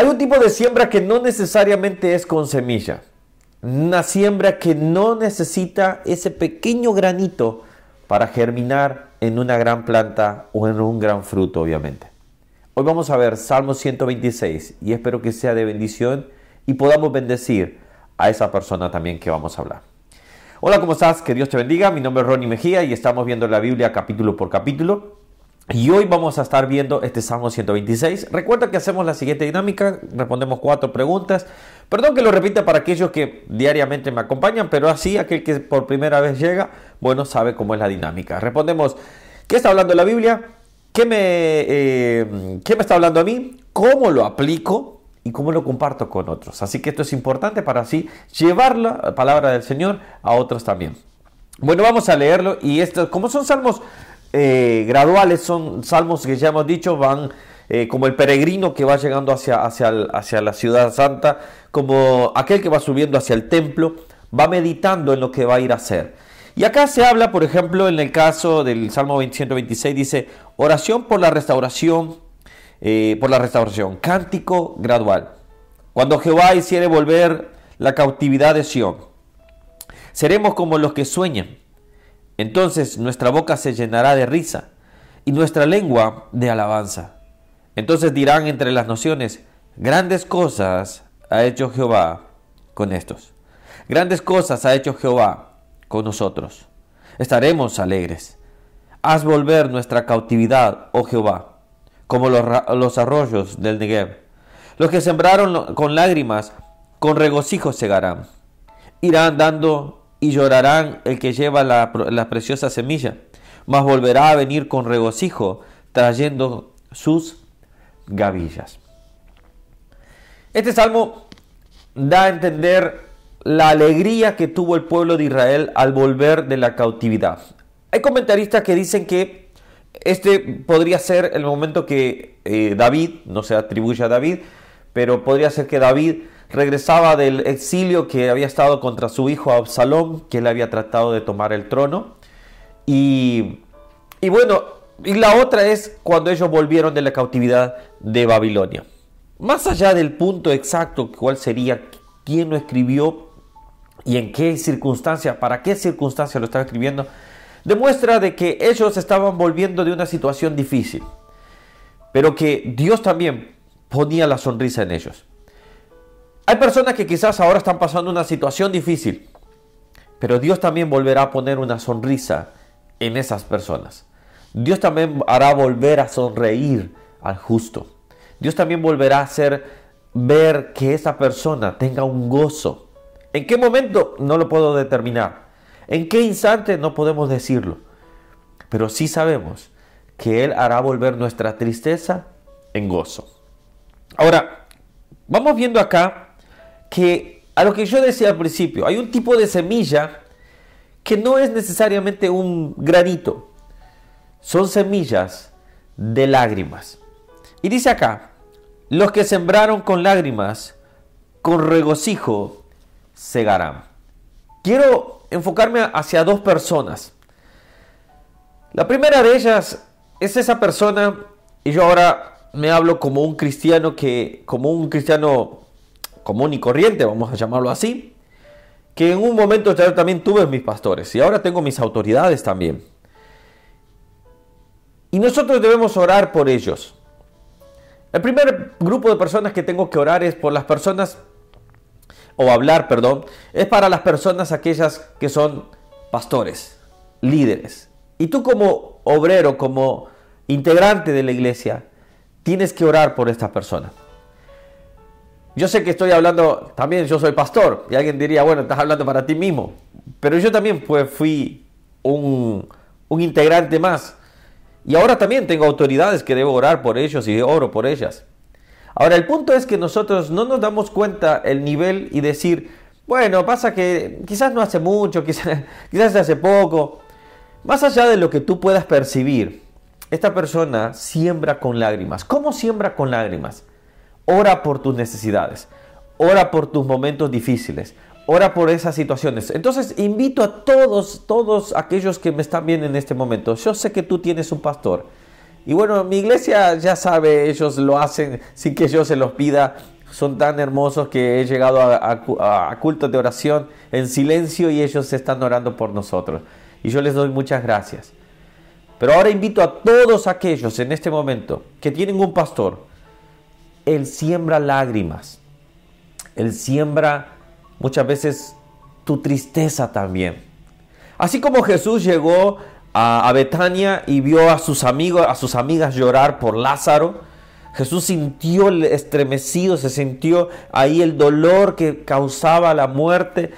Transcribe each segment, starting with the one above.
Hay un tipo de siembra que no necesariamente es con semilla. Una siembra que no necesita ese pequeño granito para germinar en una gran planta o en un gran fruto, obviamente. Hoy vamos a ver Salmo 126 y espero que sea de bendición y podamos bendecir a esa persona también que vamos a hablar. Hola, ¿cómo estás? Que Dios te bendiga. Mi nombre es Ronnie Mejía y estamos viendo la Biblia capítulo por capítulo. Y hoy vamos a estar viendo este Salmo 126. Recuerda que hacemos la siguiente dinámica, respondemos cuatro preguntas. Perdón que lo repita para aquellos que diariamente me acompañan, pero así aquel que por primera vez llega, bueno, sabe cómo es la dinámica. Respondemos, ¿qué está hablando la Biblia? ¿Qué me, eh, ¿Qué me está hablando a mí? ¿Cómo lo aplico? Y cómo lo comparto con otros. Así que esto es importante para así llevar la palabra del Señor a otros también. Bueno, vamos a leerlo y esto, como son salmos eh, graduales, son salmos que ya hemos dicho, van eh, como el peregrino que va llegando hacia, hacia, la ciudad santa, como aquel que va subiendo hacia el templo, va meditando en lo que va a ir a hacer. Y acá se habla, por ejemplo, en el caso del Salmo 126, dice, oración por la restauración, eh, por la restauración, cántico gradual. Cuando Jehová hiciere volver la cautividad de Sión, seremos como los que sueñan entonces nuestra boca se llenará de risa y nuestra lengua de alabanza. Entonces dirán entre las naciones, grandes cosas ha hecho Jehová con estos. Grandes cosas ha hecho Jehová con nosotros. Estaremos alegres. Haz volver nuestra cautividad, oh Jehová, como los, arroyos del Negev. Los que sembraron con lágrimas, con regocijo segarán. Irán dando y llorarán el que lleva la, preciosa semilla, mas volverá a venir con regocijo, trayendo sus gavillas. Este salmo da a entender la alegría que tuvo el pueblo de Israel al volver de la cautividad. Hay comentaristas que dicen que este podría ser el momento que eh, David, no se atribuye a David, pero podría ser que David regresaba del exilio que había estado contra su hijo Absalón, que él había tratado de tomar el trono. Y, y bueno, y la otra es cuando ellos volvieron de la cautividad de Babilonia. Más allá del punto exacto, cuál sería, quién lo escribió y en qué circunstancia, para qué circunstancia lo estaba escribiendo, demuestra de que ellos estaban volviendo de una situación difícil, pero que Dios también ponía la sonrisa en ellos. Hay personas que quizás ahora están pasando una situación difícil, pero Dios también volverá a poner una sonrisa en esas personas. Dios también hará volver a sonreír al justo. Dios también volverá a hacer ver que esa persona tenga un gozo. ¿En qué momento? No lo puedo determinar. ¿En qué instante? No podemos decirlo. Pero sí sabemos que Él hará volver nuestra tristeza en gozo. Ahora, vamos viendo acá que a lo que yo decía al principio, hay un tipo de semilla que no es necesariamente un granito, son semillas de lágrimas. Y dice acá, los que sembraron con lágrimas, con regocijo segarán. Quiero enfocarme hacia dos personas. La primera de ellas es esa persona, y yo ahora me hablo como un cristiano que, como un cristiano común y corriente, vamos a llamarlo así, que en un momento yo también tuve mis pastores y ahora tengo mis autoridades también. Y nosotros debemos orar por ellos. El primer grupo de personas que tengo que orar es por las personas, o hablar, perdón, es para las personas aquellas que son pastores, líderes. Y tú como obrero, como integrante de la iglesia, tienes que orar por esta persona. Yo sé que estoy hablando, también yo soy pastor, y alguien diría, bueno, estás hablando para ti mismo, pero yo también pues, fui un, un integrante más. Y ahora también tengo autoridades que debo orar por ellos y oro por ellas. Ahora, el punto es que nosotros no nos damos cuenta el nivel y decir, bueno, pasa que quizás no hace mucho, quizás, quizás hace poco. Más allá de lo que tú puedas percibir, esta persona siembra con lágrimas. ¿Cómo siembra con lágrimas? Ora por tus necesidades. Ora por tus momentos difíciles. Ora por esas situaciones. Entonces invito a todos, todos aquellos que me están viendo en este momento. Yo sé que tú tienes un pastor Y bueno, mi iglesia ya sabe, ellos lo hacen sin que yo se los pida. Son tan hermosos que he llegado a, cultos de oración en silencio y ellos están orando por nosotros. Y yo les doy muchas gracias. Pero ahora invito a todos aquellos en este momento que tienen un pastor. Él siembra lágrimas. Él siembra muchas veces tu tristeza también. Así como Jesús llegó a, Betania y vio a sus amigos, a sus amigas llorar por Lázaro, Jesús sintió el estremecido, se sintió ahí el dolor que causaba la muerte.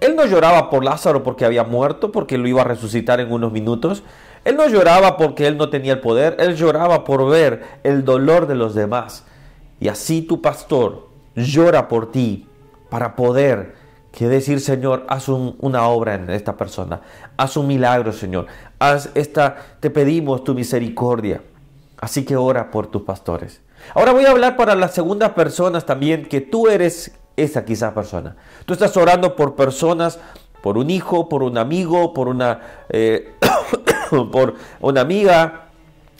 Él no lloraba por Lázaro porque había muerto, porque lo iba a resucitar en unos minutos. Él no lloraba porque él no tenía el poder, él lloraba por ver el dolor de los demás. Y así tu pastor llora por ti para poder que decir, Señor, haz una obra en esta persona, haz un milagro, Señor, haz esta, te pedimos tu misericordia. Así que ora por tus pastores. Ahora voy a hablar para las segundas personas también, que tú eres esa quizá persona. Tú estás orando por personas, por un hijo, por un amigo, por una, eh, por una amiga,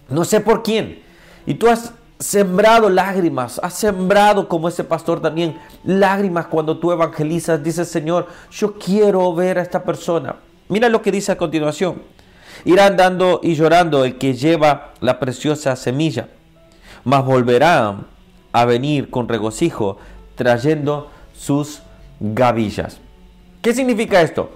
no sé por quién. Y tú has sembrado lágrimas, has sembrado como ese pastor también lágrimas cuando tú evangelizas, dices Señor, yo quiero ver a esta persona. Mira lo que dice a continuación. Irá andando y llorando el que lleva la preciosa semilla, mas volverá a venir con regocijo trayendo sus gavillas. ¿Qué significa esto?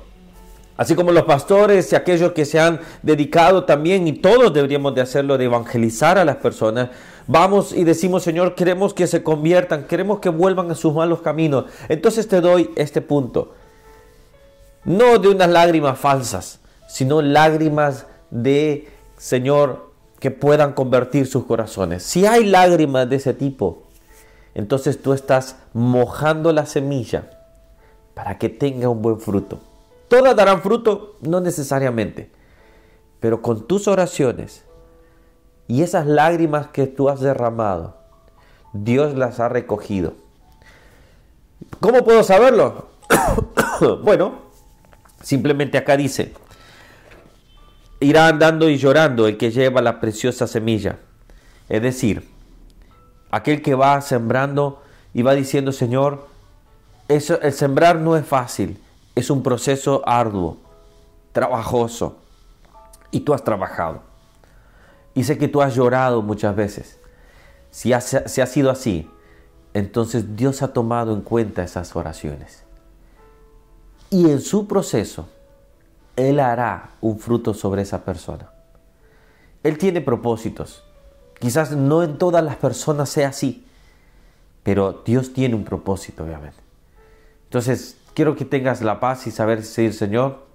Así como los pastores y aquellos que se han dedicado también, y todos deberíamos de hacerlo, de evangelizar a las personas, vamos y decimos, Señor, queremos que se conviertan, queremos que vuelvan a sus malos caminos. Entonces te doy este punto. No de unas lágrimas falsas, sino lágrimas de, Señor, que puedan convertir sus corazones. Si hay lágrimas de ese tipo, entonces tú estás mojando la semilla para que tenga un buen fruto. Todas darán fruto, no necesariamente, pero con tus oraciones y esas lágrimas que tú has derramado, Dios las ha recogido. ¿Cómo puedo saberlo? bueno, simplemente acá dice, irá andando y llorando el que lleva la preciosa semilla. Es decir, aquel que va sembrando y va diciendo, Señor, eso, el sembrar no es fácil es un proceso arduo, trabajoso, y tú has trabajado. Y sé que tú has llorado muchas veces. Si, ha, si ha sido así, entonces Dios ha tomado en cuenta esas oraciones. Y en su proceso, Él hará un fruto sobre esa persona. Él tiene propósitos. Quizás no en todas las personas sea así, pero Dios tiene un propósito, obviamente. Entonces, quiero que tengas la paz y saber decir, Señor,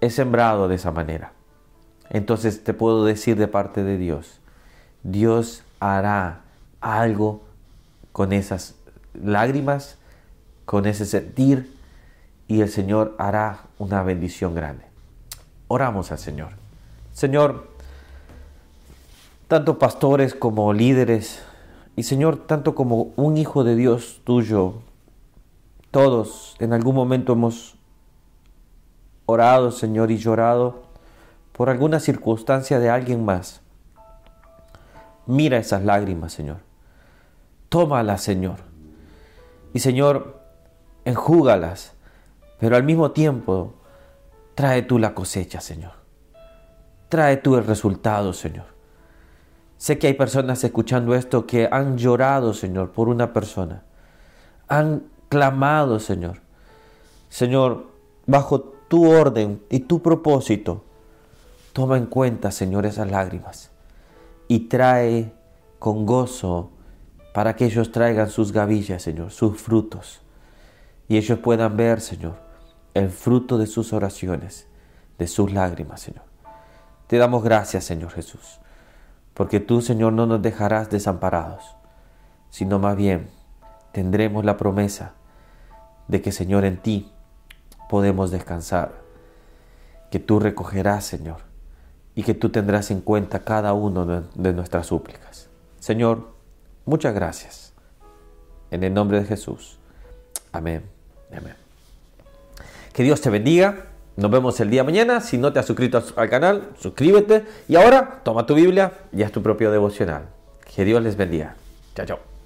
he sembrado de esa manera. Entonces te puedo decir de parte de Dios, Dios hará algo con esas lágrimas, con ese sentir, y el Señor hará una bendición grande. Oramos al Señor. Señor, tanto pastores como líderes, y Señor, tanto como un hijo de Dios tuyo, todos en algún momento hemos orado, Señor, y llorado por alguna circunstancia de alguien más. Mira esas lágrimas, Señor. Tómalas, Señor. Y Señor, enjúgalas, pero al mismo tiempo trae tú la cosecha, Señor. Trae tú el resultado, Señor. Sé que hay personas escuchando esto que han llorado, Señor, por una persona. Han clamado, Señor. Señor, bajo tu orden y tu propósito, toma en cuenta, Señor, esas lágrimas y trae con gozo para que ellos traigan sus gavillas, Señor, sus frutos. Y ellos puedan ver, Señor, el fruto de sus oraciones, de sus lágrimas, Señor. Te damos gracias, Señor Jesús, porque tú, Señor, no nos dejarás desamparados, sino más bien tendremos la promesa de que, Señor, en ti podemos descansar, que tú recogerás, Señor, y que tú tendrás en cuenta cada uno de nuestras súplicas. Señor, muchas gracias. En el nombre de Jesús. Amén. Amén. Que Dios te bendiga. Nos vemos el día mañana. Si no te has suscrito al canal, suscríbete. Y ahora, toma tu Biblia y haz tu propio devocional. Que Dios les bendiga. Chao, chao.